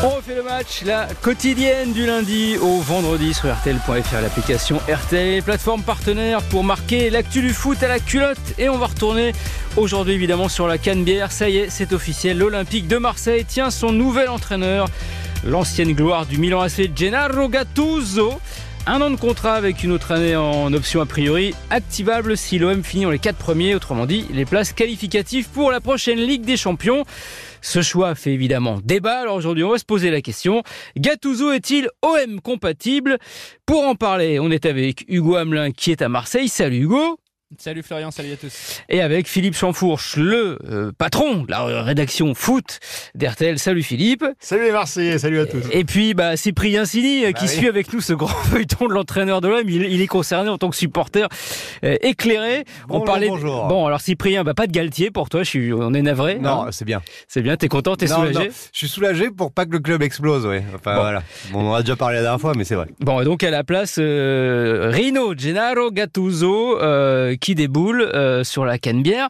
On refait le match, la quotidienne du lundi au vendredi sur RTL.fr, l'application RTL, plateforme partenaire pour marquer l'actu du foot à la culotte. Et on va retourner aujourd'hui évidemment sur la Canebière. Ça y est, c'est officiel. L'Olympique de Marseille tient son nouvel entraîneur, l'ancienne gloire du Milan AC, Gennaro Gattuso. Un an de contrat avec une autre année en option a priori activable si l'OM finit en les quatre premiers, autrement dit les places qualificatives pour la prochaine Ligue des Champions. Ce choix fait évidemment débat. Alors aujourd'hui, on va se poser la question Gattuso est-il OM compatible? Pour en parler, on est avec Hugo Hamelin qui est à Marseille. Salut Hugo. Salut Florian, salut à tous. Et avec Philippe Chamfourche, le euh, patron de la rédaction foot d'RTL. Salut Philippe. Salut les Marseillais, salut à tous. Et puis bah, Cyprien Sini euh, bah qui suit avec nous ce grand feuilleton de l'entraîneur de l'OM. Il, est concerné en tant que supporter euh, éclairé. Bonjour, on parlait. Bonjour. Bon alors Cyprien, bah, pas de Galtier pour toi. Je suis... On est navré. Non, c'est bien. C'est bien. T'es content, t'es soulagé. Non. Je suis soulagé pour pas que le club explose. Oui. Enfin voilà. Bon, on en a déjà parlé la dernière fois, mais c'est vrai. Bon donc à la place Rino Gennaro Gattuso qui déboule. Euh, sur la Canebière.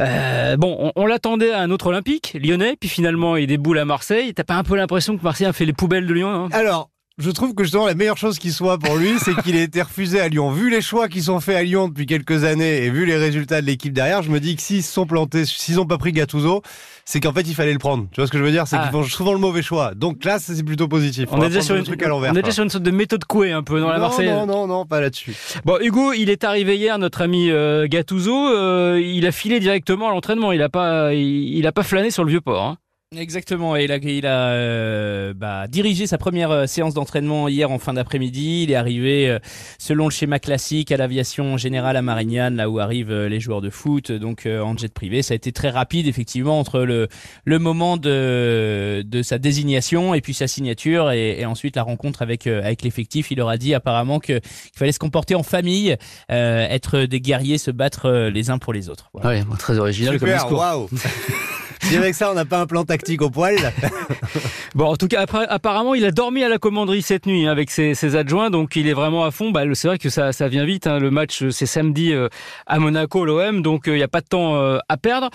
Euh, bon, on, l'attendait à un autre Olympique, lyonnais, puis finalement il déboule à Marseille. T'as pas un peu l'impression que Marseille a fait les poubelles de Lyon hein? Alors, je trouve que justement la meilleure chose qui soit pour lui, c'est qu'il ait été refusé à Lyon. Vu les choix qui sont faits à Lyon depuis quelques années et vu les résultats de l'équipe derrière, je me dis que s'ils se sont plantés, s'ils n'ont pas pris Gattuso, c'est qu'en fait il fallait le prendre. Tu vois ce que je veux dire? C'est qu'ils ah. font souvent le mauvais choix. Donc là, c'est plutôt positif. On, est déjà sur une truc à l'envers. On est déjà sur une sorte de méthode couée un peu dans la Marseille. Non, non, non, pas là-dessus. Bon, Hugo, il est arrivé hier, notre ami euh, Gattuso. Euh, il a filé directement à l'entraînement. Il a pas, il, a pas flâné sur le vieux port. Hein. Exactement, et il a, il a euh, bah, dirigé sa première euh, séance d'entraînement hier en fin d'après-midi. Il est arrivé euh, selon le schéma classique à l'aviation générale à Marignane, là où arrivent les joueurs de foot, donc en jet privé. Ça a été très rapide, effectivement, entre le, le moment de, de sa désignation et puis sa signature, et, et ensuite la rencontre avec, avec l'effectif. Il leur a dit apparemment qu'il fallait se comporter en famille, être des guerriers, se battre les uns pour les autres. Voilà. très original Super, comme discours. Si avec ça, on n'a pas un plan tactique au poil. bon, en tout cas, après, apparemment, il a dormi à la commanderie cette nuit hein, avec ses, ses, adjoints, donc il est vraiment à fond. Bah, c'est vrai que ça, ça vient vite. Hein. Le match, c'est samedi euh, à Monaco, l'OM, donc euh, il n'y a pas de temps euh, à perdre.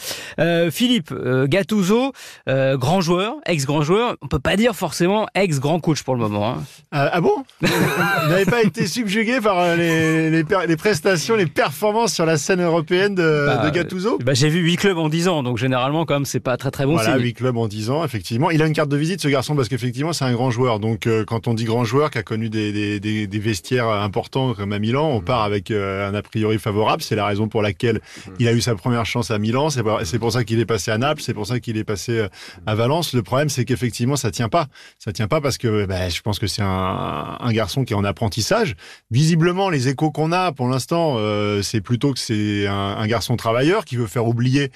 Philippe Gattuso, grand joueur, ex-grand joueur. On peut pas dire forcément ex-grand coach pour le moment. Hein. ah bon? Vous n'avez pas été subjugué par les, les, les, prestations, les performances sur la scène européenne de, bah, de Gattuso? bah, J'ai vu huit clubs en 10 ans, donc généralement, comme c'est pas très très bon voilà, 8 clubs en 10 ans, effectivement. Il a une carte de visite, ce garçon, parce qu'effectivement, c'est un grand joueur. Donc, euh, quand on dit grand joueur qui a connu des, des, des, des, vestiaires importants comme à Milan, on part avec euh, un a priori favorable. C'est la raison pour laquelle il a eu sa première chance à Milan. C'est pour ça qu'il est passé à Naples. C'est pour ça qu'il est passé euh, à Valence. Le problème, c'est qu'effectivement, ça tient pas. Ça tient pas parce que bah, je pense que c'est un, un, garçon qui est en apprentissage. Visiblement, les échos qu'on a pour l'instant, c'est plutôt que c'est un, un, garçon travailleur qui veut faire oublier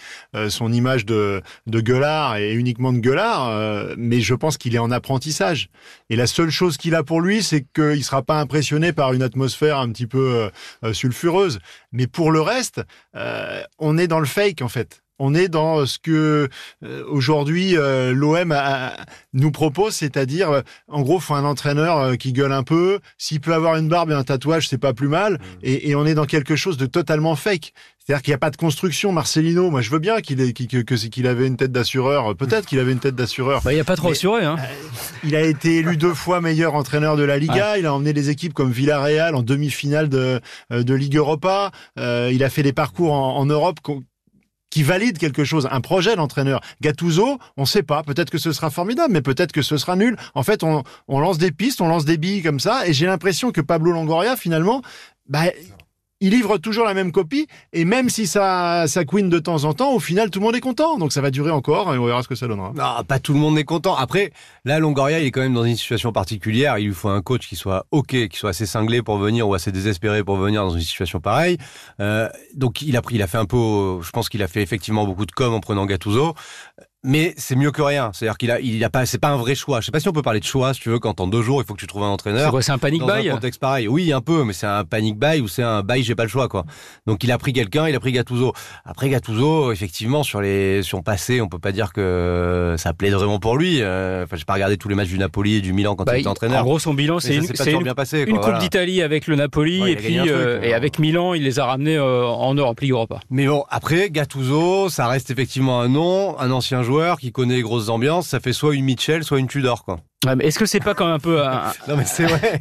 son image de, de gueulard et uniquement de gueulard, euh, mais je pense qu'il est en apprentissage. Et la seule chose qu'il a pour lui, c'est qu'il sera pas impressionné par une atmosphère un petit peu euh, euh, sulfureuse. Mais pour le reste, on est dans le fake en fait. On est dans ce que aujourd'hui l'OM nous propose, c'est-à-dire en gros, faut un entraîneur qui gueule un peu. S'il peut avoir une barbe et un tatouage, c'est pas plus mal. Mmh. Et, et, on est dans quelque chose de totalement fake. C'est-à-dire qu'il n'y a pas de construction. Marcelino, moi je veux bien qu'il ait qu'il avait une tête d'assureur. Peut-être qu'il avait une tête d'assureur. Bah, il n'y a pas trop assuré. Hein. Euh, il a été élu deux fois meilleur entraîneur de la Liga. Il a emmené des équipes comme Villarreal en demi-finale de, euh, de Ligue Europa. Euh, il a fait des parcours en, en Europe qui valident quelque chose, un projet d'entraîneur. Gattuso, on ne sait pas. Peut-être que ce sera formidable, mais peut-être que ce sera nul. En fait, on, on lance des pistes, on lance des billes comme ça, et j'ai l'impression que Pablo Longoria, finalement, bah, il livre toujours la même copie et même si ça ça queen de temps en temps, au final tout le monde est content. Donc ça va durer encore et on verra ce que ça donnera. Non, pas tout le monde est content. Après, là Longoria, il est quand même dans une situation particulière. Il lui faut un coach qui soit ok, qui soit assez cinglé pour venir ou assez désespéré pour venir dans une situation pareille. Euh, donc il a pris, il a fait un peu, je pense qu'il a fait effectivement beaucoup de com en prenant Gattuso mais c'est mieux que rien. C'est-à-dire qu'il a, il a pas, c'est pas un vrai choix. Je sais pas si on peut parler de choix, si tu veux, quand en deux jours il faut que tu trouves un entraîneur. C'est quoi, c'est un panic dans buy un contexte pareil. Oui, un peu, mais c'est un panic buy ou c'est un buy, j'ai pas le choix, quoi. Donc il a pris quelqu'un, il a pris Gattuso. Après Gattuso, effectivement, sur les, sur passé, on peut pas dire que ça plaide vraiment pour lui. Euh, enfin, j'ai pas regardé tous les matchs du Napoli et du Milan quand bah, il était entraîneur. En gros, son bilan, c'est une, une, bien passé, une Coupe d'Italie avec le Napoli et puis euh, et avec Milan, il les a ramenés euh, en Europe, Ligue Europa. Mais bon, après Gattuso, ça reste effectivement un nom, un ancien joueur qui connaît les grosses ambiances, ça fait soit une Mitchell, soit une Tudor, quoi. Ouais, mais Est-ce que c'est pas quand même un peu un- Non, mais c'est vrai.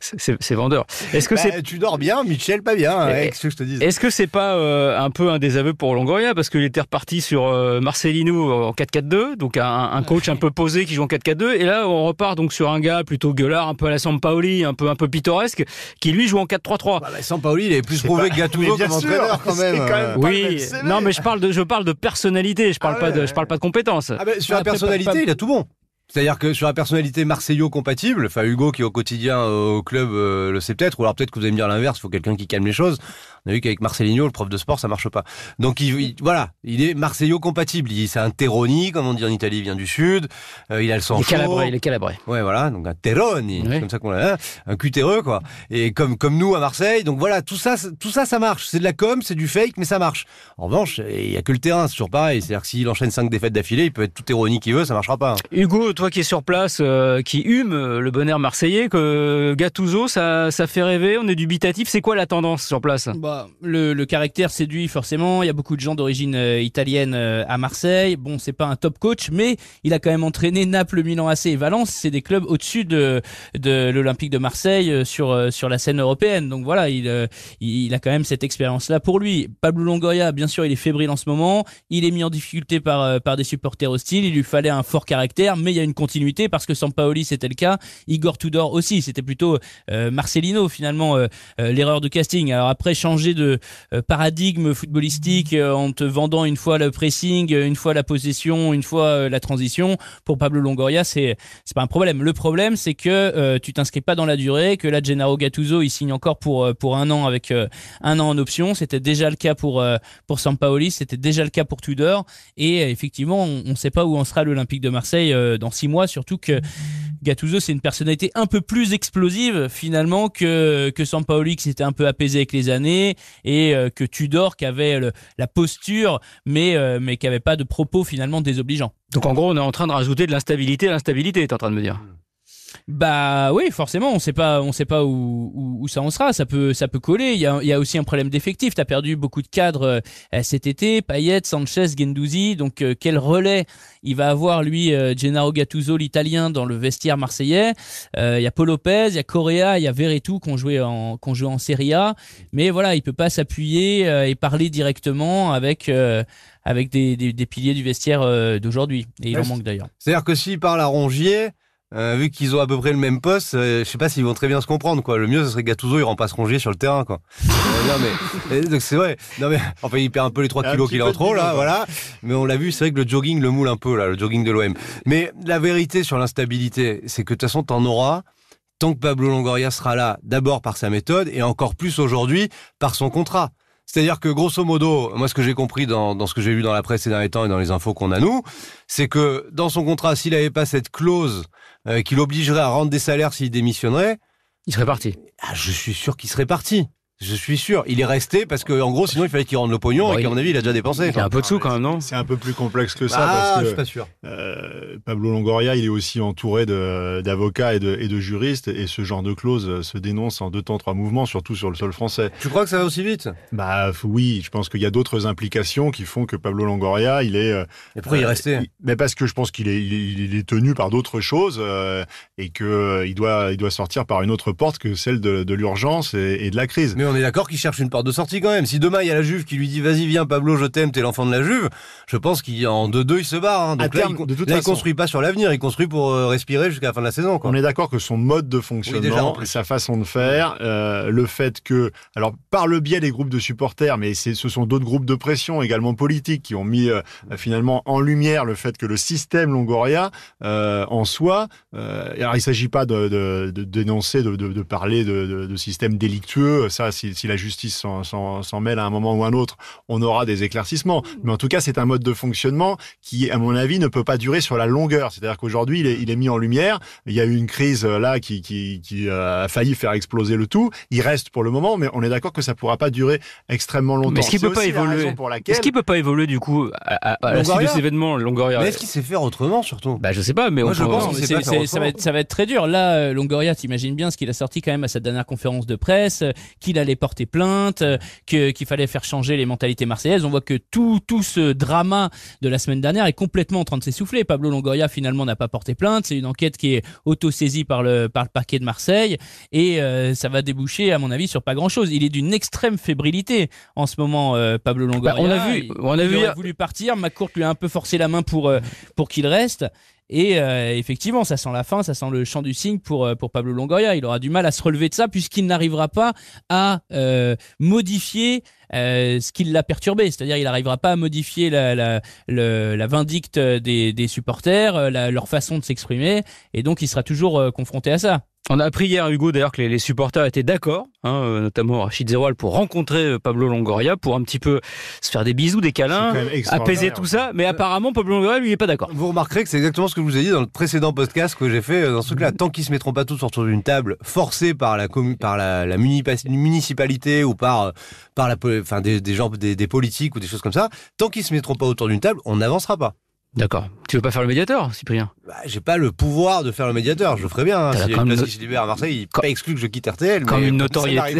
c'est vendeur. Est-ce que Bah, c'est Tudor bien, Mitchell pas bien. hein, Eh, qu'est-ce que je te dis est-ce que c'est pas euh, un peu un désaveu pour Longoria? Parce qu'il était reparti sur euh, Marcelino en 4-4-2, donc un, un coach un peu posé qui joue en 4-4-2, et là on repart donc sur un gars plutôt gueulard, un peu à la Sampaoli, un peu un peu pittoresque, qui lui joue en 4-3-3. Bah, bah, Sampaoli, il est plus prouvé pas- que Gattuso comme sûr, entraîneur quand même. quand même Oui, non mais je parle de je parle de personnalité, je parle Ah pas de ouais, je parle pas de compétences. Ah ben, sur la Après, personnalité, pas- pas- il a tout bon. C'est-à-dire que sur la personnalité Marseillot compatible, enfin Hugo qui est au quotidien euh, au club euh, le sait peut-être, ou alors peut-être que vous allez me dire l'inverse, il faut quelqu'un qui calme les choses. On a vu qu'avec Marcelinho, le prof de sport, ça marche pas. Donc il, il- voilà, il est Marseillot compatible. Il- C'est un terroni, comme on dit en Italie, il vient du sud. Euh, il a le sang Il est chaud. calabré, il est calabré. Ouais, voilà, donc un terroni, c'est comme ça qu'on l'a, hein, un cutéreux quoi. Et comme comme nous à Marseille, donc voilà, tout ça, tout ça, ça marche. C'est de la com, c'est du fake, mais ça marche. En revanche, il y a que le terrain, c'est toujours pareil. C'est-à-dire que s'il enchaîne cinq défaites d'affilée, il peut être tout terroni qu'il veut, ça marchera pas. hein. Hugo, toi qui es sur place, euh, qui hume euh, le bonheur marseillais, que Gattuso, ça, ça fait rêver, on est dubitatif. C'est quoi la tendance sur place? Bah, le, caractère séduit forcément. Il y a beaucoup de gens d'origine euh, italienne euh, à Marseille. Bon, c'est pas un top coach, mais il a quand même entraîné Naples, Milan AC et Valence. C'est des clubs au-dessus de, l'Olympique de Marseille euh, sur sur la scène européenne. Donc voilà, il a quand même cette expérience-là pour lui. Pablo Longoria, bien sûr, il est fébrile en ce moment. Il est mis en difficulté par par des supporters hostiles. Il lui fallait un fort caractère, mais il y a une continuité parce que Sampaoli c'était le cas. Igor Tudor aussi. C'était plutôt Marcelino finalement l'erreur de casting. Alors après changer de euh, paradigme footballistique euh, en te vendant une fois le pressing, euh, une fois la possession, une fois la transition. Pour Pablo Longoria, c'est c'est pas un problème. Le problème, c'est que euh, tu t'inscris pas dans la durée, que là Gennaro Gattuso il signe encore pour pour un an avec un an en option. C'était déjà le cas pour pour Sampaoli, c'était déjà le cas pour Tudor. Et effectivement, on ne sait pas où en sera l'Olympique de Marseille dans six mois, surtout que Gattuso, c'est une personnalité un peu plus explosive finalement que que Sampaoli qui s'était un peu apaisé avec les années et euh, que Tudor qui avait le- la posture mais euh, mais qui avait pas de propos finalement désobligeants. Donc en gros, on est en train de rajouter de l'instabilité à l'instabilité, t'es en train de me dire. Bah oui, forcément, on sait pas, on sait pas où, où, où ça en sera. Ça peut, ça peut coller. Il y a, il y a aussi un problème d'effectif. T'as perdu beaucoup de cadres euh, cet été. Payet, Sanchez, Gendouzi. Donc euh, quel relais il va avoir lui, euh, Gennaro Gattuso, l'italien, dans le vestiaire marseillais? Il y a Paul Lopez, il y a Correa, il y a Verretou qu'on jouait en, qu'on jouait en Serie A. Mais voilà, il peut pas s'appuyer et parler directement avec. avec des, des, des piliers du vestiaire d'aujourd'hui. Et il Ouais, en manque d'ailleurs. C'est-à-dire que s'ils parlent à Rongier, euh, vu qu'ils ont à peu près le même poste, euh, je sais pas s'ils vont très bien se comprendre, quoi. Le mieux, ce serait que Gattuso, il remplace Rongier sur le terrain, quoi. Euh, non, mais, euh, donc c'est vrai. Non, mais, enfin, il perd un peu les 3 Un kilos qu'il a en trop, là, quoi. voilà. Mais on l'a vu, c'est vrai que le jogging le moule un peu, là, le jogging de l'OM. Mais la vérité sur l'instabilité, c'est que de toute façon, t'en auras tant que Pablo Longoria sera là, d'abord par sa méthode, et encore plus aujourd'hui par son contrat. C'est-à-dire que grosso modo, moi ce que j'ai compris dans, dans ce que j'ai lu dans la presse ces derniers temps et dans les infos qu'on a nous, c'est que dans son contrat, s'il n'avait pas cette clause euh, qui l'obligerait à rendre des salaires s'il démissionnerait, Il serait parti. ah, je suis sûr qu'il serait parti. Je suis sûr. Il est resté parce que en gros, sinon il fallait qu'il rende le pognon Bon, et qu'à mon avis, il a déjà dépensé. Il a un peu de sous quand même, non C'est un peu plus complexe que ça ah, parce je que suis pas sûr. Euh, Pablo Longoria, il est aussi entouré de- d'avocats et de, et de juristes, et ce genre de clause se dénonce en deux temps, trois mouvements, surtout sur le sol français. Tu crois que ça va aussi vite? Bah oui, je pense qu'il y a d'autres implications qui font que Pablo Longoria, il est. euh, Et pourquoi il est euh, resté? il- Mais parce que je pense qu'il est, il est, il est tenu par d'autres choses euh, et que il doit, il doit sortir par une autre porte que celle de, de l'urgence et, et de la crise. Mais on est d'accord qu'il cherche une porte de sortie quand même. Si demain il y a la Juve qui lui dit vas-y viens Pablo, je t'aime, t'es l'enfant de la Juve, je pense qu'en 2-2 il se barre. hein. Donc À là, terme, il, de toute là, il façon. construit pas sur l'avenir, il construit pour euh, respirer jusqu'à la fin de la saison. Quoi. On est d'accord que son mode de Oui, déjà, en fonctionnement, sa façon de faire, euh, le fait que, alors par le biais des groupes de supporters, mais ce sont d'autres groupes de pression également politiques qui ont mis euh, finalement en lumière le fait que le système Longoria euh, en soi, alors il s'agit pas de, dénoncer, de, de, de parler de système délictueux, ça si, si la justice s'en, mêle à un moment ou un autre, on aura des éclaircissements. Mais en tout cas, c'est un mode de fonctionnement qui, à mon avis, ne peut pas durer sur la longueur. C'est-à-dire qu'aujourd'hui, il est, il est mis en lumière. Il y a eu une crise euh, là qui, qui, qui euh, a failli faire exploser le tout. Il reste pour le moment, mais on est d'accord que ça pourra pas durer extrêmement longtemps. Mais est-ce qu'il peut pas évoluer laquelle Est-ce qu'il peut pas évoluer du coup à, à- à la suite de ces événements, Longoria Mais est-ce qu'il sait faire autrement surtout? Bah je sais pas, mais Moi, on je pense sait pas faire ça, va être, ça va être très dur. Là, euh, Longoria, t'imagines bien ce qu'il a sorti quand même à sa dernière conférence de presse, qu'il a allait porter plainte, euh, que qu'il fallait faire changer les mentalités marseillaises. On voit que tout tout ce drama de la semaine dernière est complètement en train de s'essouffler. Pablo Longoria finalement n'a pas porté plainte. C'est une enquête qui est auto-saisie par le par le parquet de Marseille et euh, ça va déboucher à mon avis sur pas grand chose. Il est d'une extrême fébrilité en ce moment, euh, Pablo Longoria. Bah, on a vu- il, on a il vu aurait hier- voulu partir. McCourt lui a un peu forcé la main pour euh, pour qu'il reste. Et euh, effectivement, ça sent la fin, ça sent le chant du cygne pour euh, pour Pablo Longoria. Il aura du mal à se relever de ça puisqu'il n'arrivera pas à euh, modifier euh, ce qui l'a perturbé. C'est-à-dire, il n'arrivera pas à modifier la la, la vindicte des, des supporters, euh, la- leur façon de s'exprimer, et donc il sera toujours euh, confronté à ça. On a appris hier, Hugo, d'ailleurs, que les, les supporters étaient d'accord, hein, notamment Rachid Zeroual, pour rencontrer Pablo Longoria, pour un petit peu se faire des bisous, des câlins, apaiser tout ça. Mais apparemment, Pablo Longoria, lui, il est pas d'accord. Vous remarquerez que c'est exactement ce que je vous ai dit dans le précédent podcast que j'ai fait dans ce truc-là. Tant qu'ils se mettront pas tous autour d'une table, forcés par la par la, municipalité ou par par la, enfin des, des gens, des, des politiques ou des choses comme ça, tant qu'ils se mettront pas autour d'une table, on n'avancera pas. D'accord. Tu veux pas faire le médiateur, Cyprien? Bah, j'ai pas le pouvoir de faire le médiateur, je le ferai bien. Hein. S'il y a quand une place no- qui se libère à Marseille, il Quand- pas exclu que je quitte RTL. Comme mais une ça notoriété.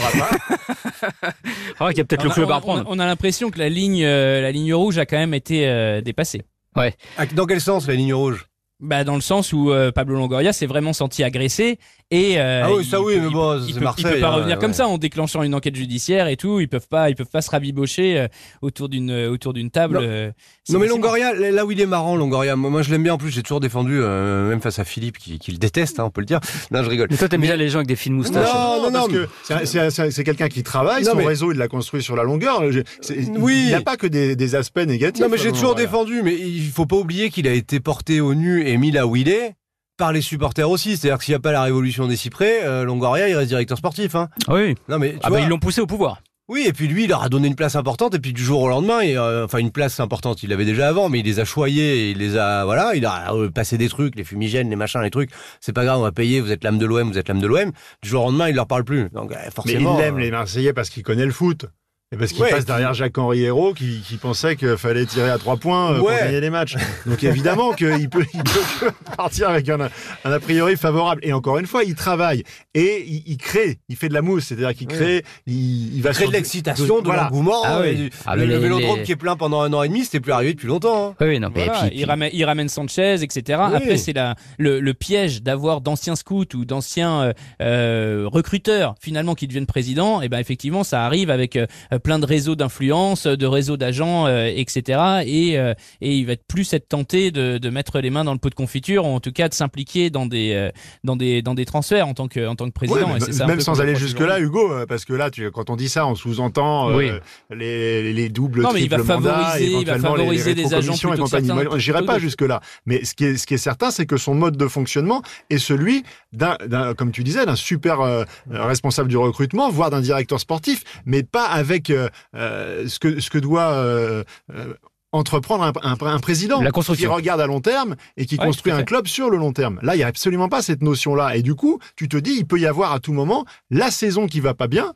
Ah, qu'il y a peut-être le On a- club à reprendre. On a, on a l'impression que la ligne euh, la ligne rouge a quand même été euh, dépassée. Ah, Dans quel sens la ligne rouge? Bah dans le sens où euh, Pablo Longoria s'est vraiment senti agressé et euh, Ah oui, ça il oui, mais il bon, peut- c'est peut pas hein, revenir ouais. comme ça en déclenchant une enquête judiciaire et tout. Ils peuvent pas, ils peuvent pas se rabibocher euh, autour d'une euh, autour d'une table. Non. euh, Non mais. Longoria, là où il est marrant, Longoria, moi, moi, je l'aime bien en plus, j'ai toujours défendu, euh, même face à Philippe qui, qui le déteste, hein, on peut le dire. Non, je rigole. Mais toi, t'aimes bien les gens avec des fines moustaches. Non, non, parce non, que c'est- c'est c'est- c'est quelqu'un qui travaille, Non, son mais- réseau, il l'a construit sur la longueur. Oui. Il n'y a pas que des, des aspects négatifs. Non mais j'ai euh, toujours voilà. défendu, mais il faut pas oublier qu'il a été porté au nu et mis là où il est par les supporters aussi. C'est-à-dire que s'il n'y a pas la révolution des cyprès, euh, Longoria, il reste directeur sportif. Hein. Oui. Non mais tu Ah vois, bah, ils l'ont poussé au pouvoir. oui, et puis lui, il leur a donné une place importante, et puis du jour au lendemain, euh, enfin une place importante, il l'avait déjà avant, mais il les a choyés, il les a, voilà, il a euh, passé des trucs, les fumigènes, les machins, les trucs. C'est pas grave, on va payer. Vous êtes l'âme de l'OM, vous êtes l'âme de l'OM. Du jour au lendemain, il leur parle plus. Donc euh, Mais forcément. il aime euh, les Marseillais parce qu'il connaît le foot. Et parce qu'il Ouais, passe derrière Jacques-Henri Hérault qui, qui pensait qu'il fallait tirer à trois points euh, Ouais. pour gagner les matchs. Donc évidemment qu'il peut, il peut que partir avec un, un a priori favorable. Et encore une fois, il travaille et il, il crée, il fait de la mousse, c'est-à-dire qu'il crée, il, il va crée sur- de l'excitation, de voilà. l'engouement. Ah oui. du- Ah, le, les- vélodrome les- qui est plein pendant un an et demi, c'était plus arrivé depuis longtemps. hein. Oui, non. mais Voilà, et puis- il, ramène, il ramène Sanchez, etc. Oui. Après, c'est le, le piège d'avoir d'anciens scouts ou d'anciens euh, euh, recruteurs finalement qui deviennent présidents. Et ben effectivement, ça arrive avec euh, plein de réseaux d'influence, de réseaux d'agents, euh, etc. Et, euh, et il va être plus être tenté de, de mettre les mains dans le pot de confiture, ou en tout cas de s'impliquer dans des euh, dans des dans des transferts en tant que en tant que président. Ouais, et ça même sans aller reproche jusque là, aujourd'hui. Hugo, euh, parce que là, tu, quand on dit ça, on sous-entend euh, Oui. les, les doubles, Non, mais il va mandats, favoriser- il va éventuellement les- favoriser les des agents et compagnie. J'irai pas que- jusque là, mais ce qui est, ce qui est certain, c'est que son mode de fonctionnement est celui d'un, d'un- comme tu disais, d'un super euh, responsable du recrutement, voire d'un directeur sportif, mais pas avec euh, euh, ce que ce que doit euh, euh, entreprendre un, un- un président La qui regarde à long terme et qui Ouais, construit un club sur le long terme. Là, il y a absolument pas cette notion-là. Et du coup, tu te dis, il peut y avoir à tout moment la saison qui va pas bien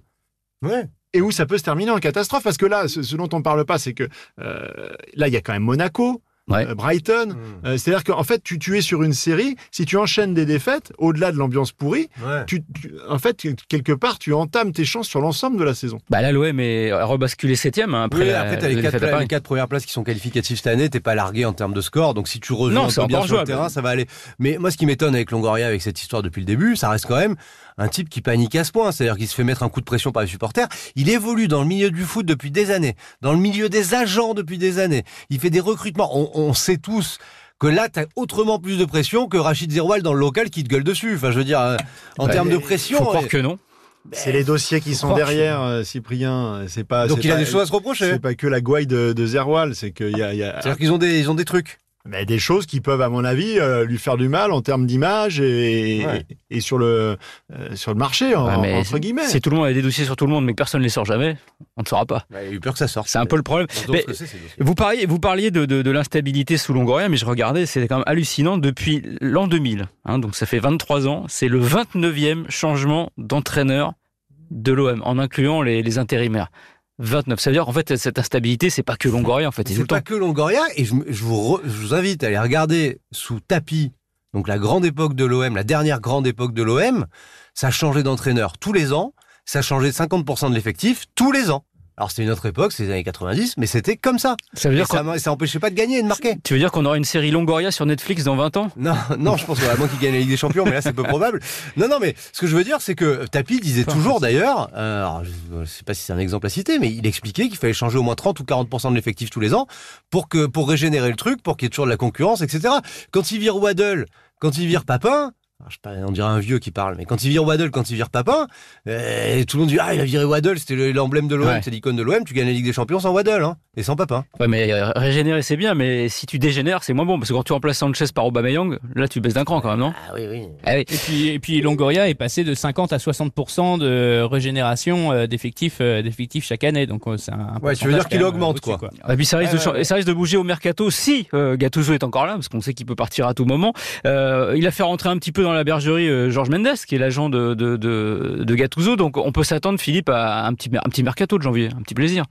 Ouais. et où ça peut se terminer en catastrophe. Parce que là, ce, ce dont on parle pas, c'est que euh, là, il y a quand même Monaco, Ouais. euh, Brighton. Mmh. Euh, C'est-à-dire qu'en fait, tu, tu es sur une série. Si tu enchaînes des défaites, au-delà de l'ambiance pourrie, Ouais. tu, tu- en fait, quelque part, tu entames tes chances sur l'ensemble de la saison. Bah là, l'OM est rebasculé septième hein, après. Oui, après, t'as les la quatre, défaite à pla- Paris. les quatre premières places qui sont qualificatives cette année, t'es pas largué en termes de score, donc si tu rejoins Non, un c'est peu bien encore sur le terrain, ça va aller. Mais moi, ce qui m'étonne avec Longoria, avec cette histoire depuis le début, ça reste quand même un type qui panique à ce point, c'est-à-dire qu'il se fait mettre un coup de pression par les supporters. Il évolue dans le milieu du foot depuis des années, dans le milieu des agents depuis des années. Il fait des recrutements. On, on sait tous que là, t'as autrement plus de pression que Rachid Zeroual dans le local qui te gueule dessus. Enfin, je veux dire, euh, en Bah, termes de pression. Faut croire euh, que non. C'est les dossiers qui sont derrière, euh, Cyprien. C'est pas. donc il a des choses à se reprocher. C'est pas que la gouaille de, de Zerwal, c'est qu'il y a, il y a C'est-à-dire qu'ils ont des, ils ont des trucs. Mais des choses qui peuvent, à mon avis, euh, lui faire du mal en termes d'image et, Ouais. et sur le euh, sur le marché en- Ouais, mais entre guillemets. Si tout le monde a des dossiers sur tout le monde, mais que personne ne les sort jamais, on ne saura pas. Bah, il a eu peur que ça sorte. C'est un peu le problème. Mais-. Vous parliez, vous parliez de, de, de l'instabilité sous Longoria, mais je regardais, c'est quand même hallucinant. Depuis l'an 2000, hein, donc ça fait 23 ans, c'est le 29e changement d'entraîneur de l'OM, en incluant les, les intérimaires. 29. Ça veut dire qu'en fait, cette instabilité, c'est pas que Longoria, en fait, c'est pas que Longoria, et je, je vous re- je vous invite à aller regarder sous tapis, donc la grande époque de l'OM, la dernière grande époque de l'OM, ça changeait d'entraîneur tous les ans, ça changeait 50% de l'effectif tous les ans. Alors c'était une autre époque, c'est les années 90, mais c'était comme ça. Ça veut dire ça, ça empêchait pas de gagner et de marquer. tu veux dire qu'on aura une série Longoria sur Netflix dans 20 ans? Non, non, je pense qu'à moins qu'il gagne la Ligue des Champions, mais là c'est peu probable. Non, non, mais ce que je veux dire, c'est que Tapi disait toujours d'ailleurs, euh, alors, je ne sais pas si c'est un exemple à citer, mais il expliquait qu'il fallait changer au moins 30 ou 40% de l'effectif tous les ans pour que pour régénérer le truc, pour qu'il y ait toujours de la concurrence, etc. Quand il vire Waddle, quand il vire Papin, je sais pas, on dirait un vieux qui parle, mais quand il vire Waddle, quand il vire Papin, euh, tout le monde dit ah il a viré Waddle, c'était le- l'emblème de l'OM, Ouais. c'est l'icône de l'OM, tu gagnes la Ligue des Champions sans Waddle, hein, et sans Papin. Ouais, mais euh, régénérer c'est bien, mais si tu dégénères c'est moins bon parce que quand tu remplaces Sanchez par Aubameyang, là tu baisses d'un cran quand même, non? Ah oui, oui. Ah oui. Et puis, et puis Longoria est passé de 50 à 60% de régénération euh, d'effectifs euh, d'effectifs chaque année. Donc c'est un Ouais, tu veux dire qu'il augmente, quoi. Et puis ça risque, de, cha- ouais, ouais. ça risque de bouger au mercato si euh, Gattuso est encore là, parce qu'on sait qu'il peut partir à tout moment. Euh, il a fait rentrer un petit peu dans la bergerie euh, Georges Mendes, qui est l'agent de, de, de, de Gattuso, donc on peut s'attendre, Philippe, à un petit, un petit mercato de janvier, un petit plaisir.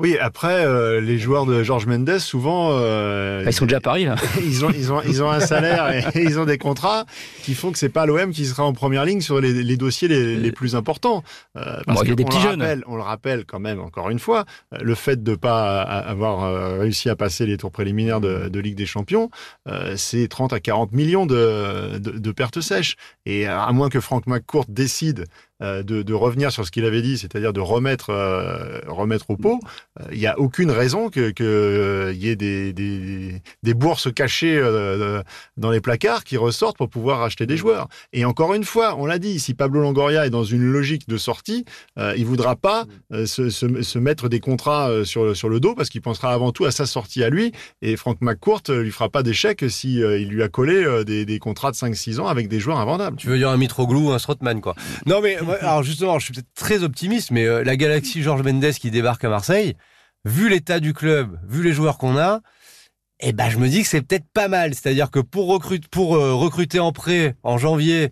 Oui, après, euh, les joueurs de Georges Mendes, souvent, euh, Ils sont déjà à Paris, là. ils ont, ils ont, ils ont un salaire et, ils ont des contrats qui font que c'est pas l'OM qui sera en première ligne sur les, les dossiers les, les plus importants. Euh, Bon, il y a que des on petits le jeunes. rappelle- on le rappelle quand même encore une fois, euh, le fait de pas a- avoir euh, réussi à passer les tours préliminaires de, de Ligue des Champions, euh, c'est 30 à 40 millions de, de, de pertes sèches. Et à moins que Franck McCourt décide euh, de, de revenir sur ce qu'il avait dit, c'est-à-dire de remettre, euh, remettre au pot, euh, il n'y a aucune raison que que, euh, y ait des, des, des bourses cachées euh, dans les placards qui ressortent pour pouvoir acheter des joueurs. Et encore une fois, on l'a dit, si Pablo Longoria est dans une logique de sortie, euh, il voudra pas euh, se, se, se mettre des contrats euh, sur, sur le dos parce qu'il pensera avant tout à sa sortie à lui. Et Franck McCourt euh, lui fera pas d'échec si euh, il lui a collé euh, des, des contrats de 5-6 ans avec des joueurs invendables. Tu veux dire un Mitroglou ou un Strootman, quoi. Non, mais alors justement, je suis peut-être très optimiste, mais euh, la galaxie Georges Mendes qui débarque à Marseille, vu l'état du club, vu les joueurs qu'on a, eh ben, je me dis que c'est peut-être pas mal. C'est-à-dire que pour, recrute, pour euh, recruter en prêt en janvier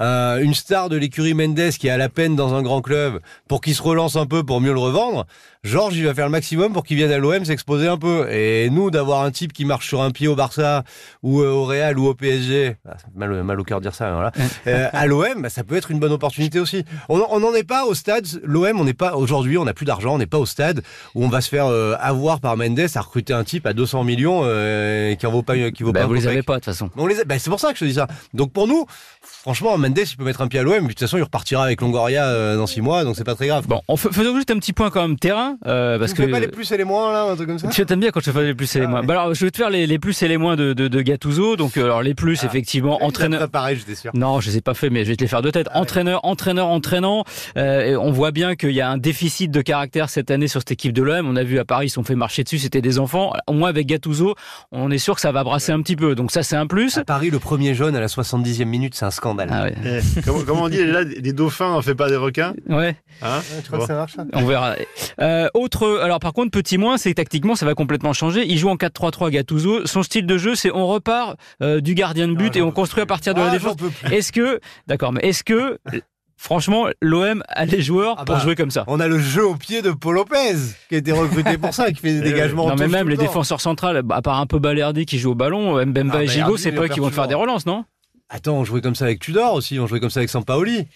euh, une star de l'écurie Mendes qui est à la peine dans un grand club pour qu'il se relance un peu pour mieux le revendre, Georges, il va faire le maximum pour qu'il vienne à l'OM s'exposer un peu. Et nous, d'avoir un type qui marche sur un pied au Barça ou euh, au Real ou au PSG, ah, mal, mal au cœur de dire ça, mais voilà. Euh, à l'OM, bah, ça peut être une bonne opportunité aussi. On n'en est pas au stade. L'OM, on n'est pas aujourd'hui, on n'a plus d'argent, on n'est pas au stade où on va se faire euh, avoir par Mendes à recruter un type à 200 millions euh, qui en vaut pas, qui vaut Bah, pas. un vous les avez pas, de toute façon. On les a- bah, c'est pour ça que je te dis ça. Donc pour nous, franchement, Mendes, il peut mettre un pied à l'OM, mais de toute façon, il repartira avec Longoria euh, dans six mois, donc c'est pas très grave. Bon, on faisons juste un petit point quand même terrain, euh, parce tu que... fais pas les plus et les moins là, un truc comme ça. Tu t'aimes bien quand je te fais les plus et les Ah moins. ouais. Bah alors, je vais te faire les, les plus et les moins de, de, de Gattuso. Donc, euh, alors les plus, Ah. effectivement, entraîneur. Pareil, j'étais sûr. Non, je les ai pas fait, mais je vais te les faire de tête. Ah ouais. entraîneur, entraîneur, entraînant. Euh, on voit bien qu'il y a un déficit de caractère cette année sur cette équipe de l'OM. On a vu à Paris, ils se sont fait marcher dessus, c'était des enfants. Au moins avec Gattuso, on est sûr que ça va brasser un petit peu. Donc ça, c'est un plus. À Paris, le premier jaune à la 70e minute, c'est un scandale. Ah ouais. Eh, comment, comment on dit là, des dauphins, on fait pas des requins Ouais, hein tu crois que ça marche on verra. Euh, autre, alors par contre, petit moins, c'est que tactiquement, ça va complètement changer. Il joue en 4-3-3 Gattuso. Son style de jeu, c'est on repart euh, du gardien de but Ah, et on construit à partir de la Ah, défense. Est-ce que, d'accord, mais est-ce que, franchement, l'OM a les joueurs Ah pour bah, jouer comme ça? On a le jeu au pied de Paul Lopez, qui a été recruté pour ça, qui fait des Eh dégagements. en Non, mais même les le défenseurs centrales, à part un peu Balerdi qui joue au ballon, Mbemba Ah, et Gigot, c'est pas qu'ils vont te faire des relances, non? Attends, on jouait comme ça avec Tudor aussi, on jouait comme ça avec Sampaoli.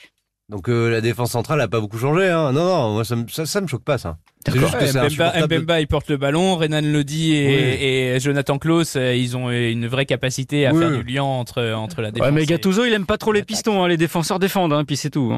Donc euh, la défense centrale a pas beaucoup changé. Hein. Non, non, moi ça, me- ça, ça me choque pas ça. D'accord. Mbemba. Mbemba, il porte le ballon. Renan Lodi et, et Jonathan Klaus, euh, ils ont une vraie capacité à Oui. faire du lien entre, entre la défense. Ouais, mais et- Gattuso, il aime pas trop les pistons, hein, les défenseurs défendent, hein, puis c'est tout.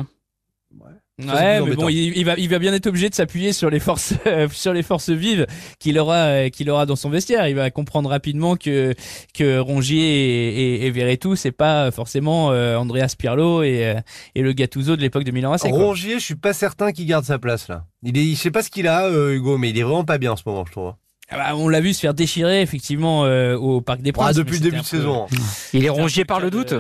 Hein. Ça, Ouais, mais bon, il, il va, il va bien être obligé de s'appuyer sur les forces, sur les forces vives qu'il aura, euh, qu'il aura dans son vestiaire. Il va comprendre rapidement que que Rongier et, et, et Verretou, c'est pas forcément euh, Andreas Pirlo et, euh, et le Gattuso de l'époque de Milan AC. Rongier, je suis pas certain qu'il garde sa place là. Il est, je sais pas ce qu'il a, euh, Hugo, mais il est vraiment pas bien en ce moment, je trouve. Ah bah, on l'a vu se faire déchirer effectivement euh, au Parc des Princes. Ah, depuis le début de peu- saison. Il est peu par le doute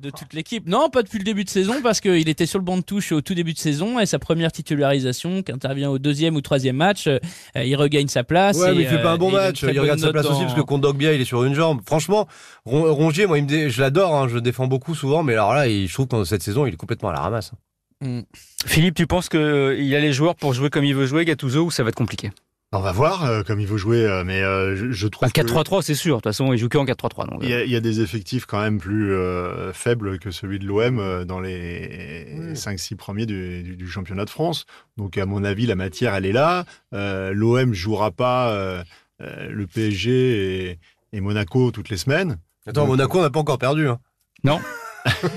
de, toute l'équipe. Non, pas depuis le début de saison parce qu'il était sur le banc de touche au tout début de saison et sa première titularisation qui intervient au deuxième ou troisième match, euh, il regagne sa place. Ouais, et, mais il fait pas euh, un bon une match. Il regarde sa place aussi parce que contre Dogbia, il est sur une jambe. Franchement, Ron- Rongier, moi, il me dé- je l'adore. Hein, je le défends beaucoup souvent, mais alors là, il- je trouve que cette saison, il est complètement à la ramasse. Mm. Philippe, tu penses qu'il a les joueurs pour jouer comme il veut jouer, Gattuso, ou ça va être compliqué? On va voir euh, comme il veut jouer, euh, mais euh, je, je trouve. Bah, 4-3-3, c'est sûr. De toute façon, il joue que en 4-3-3. Donc, Il y, a, il y a des effectifs quand même plus euh, faibles que celui de l'OM euh, dans les Oui. 5-6 premiers du, du- du championnat de France. Donc, à mon avis, la matière, elle est là. Euh, L'OM jouera pas euh, euh, le PSG et, et Monaco toutes les semaines. Attends, Donc, Monaco, on n'a pas encore perdu. Hein.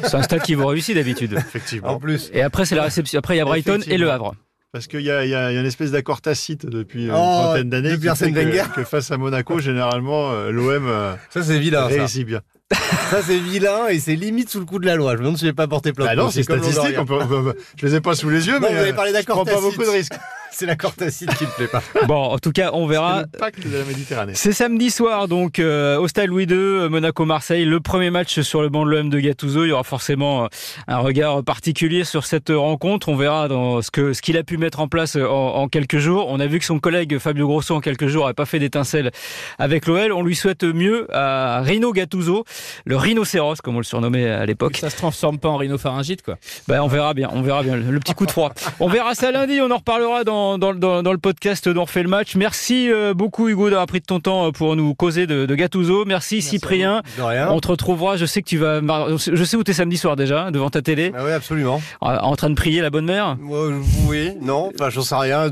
c'est un stade qui vous réussit d'habitude. Effectivement. En plus. Et après, c'est la réception. Après, il y a Brighton et le. Havre. Parce qu'il y a, y y une espèce d'accord tacite depuis une Oh, trentaine d'années que, que face à Monaco, généralement, euh, l'OM euh, Ça, c'est vilain. Ça, réussit bien. ça c'est vilain et c'est limite sous le coup de la loi. Je me demande si j'ai pas porté plainte. Bah non, c'est statistique. On peut, on peut- je les ai pas sous les yeux, Non, mais vous avez euh, parlé je prends pas beaucoup de risques. C'est l'accord tacite qui me plaît pas. Bon, en tout cas, on verra. C'est le pacte de la Méditerranée. C'est samedi soir, donc euh, au Stade Louis II, euh, Monaco-Marseille, le premier match sur le banc de l'OM de Gattuso. Il y aura forcément euh, un regard particulier sur cette rencontre. On verra dans ce que ce qu'il a pu mettre en place euh, en, en quelques jours. On a vu que son collègue Fabio Grosso en quelques jours n'avait pas fait d'étincelle avec l'OL. On lui souhaite mieux à Rino Gattuso, le rhinocéros comme on le surnommait à l'époque. Ça se transforme pas en rhinopharyngite, quoi. Ben, on verra bien, on verra bien le, le petit coup de froid. On verra ça lundi, on en reparlera dans, dans, dans, dans le podcast d'On refait le match. Merci euh, beaucoup Hugo d'avoir pris de ton temps euh, pour nous causer de, de Gattuso. Merci, Cyprien. De rien. On te retrouvera, je sais que tu vas, je sais où t'es samedi soir déjà, devant ta télé, Ah oui, absolument. en train de prier la bonne mère? Oui, non, enfin, j'en sais rien.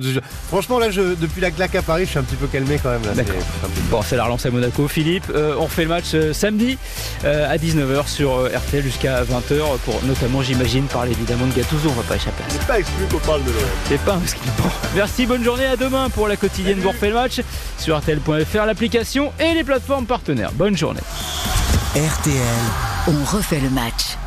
Franchement, là, je, depuis la claque à Paris, je suis un petit peu calmé quand même. Là, D'accord. Bon, c'est la relance à Monaco. Philippe, euh, on refait le match euh, samedi euh, à 19h sur RTL jusqu'à 20h pour notamment, j'imagine, parler évidemment de Gattuso. On va pas échapper à ça. C'est pas exclu qu'on parle de l'OM. C'est pas ski. Bon. Merci, bonne journée, à demain pour la quotidienne Vous refait le match sur RTL.fr, l'application et les plateformes partenaires. Bonne journée. RTL. On refait le match.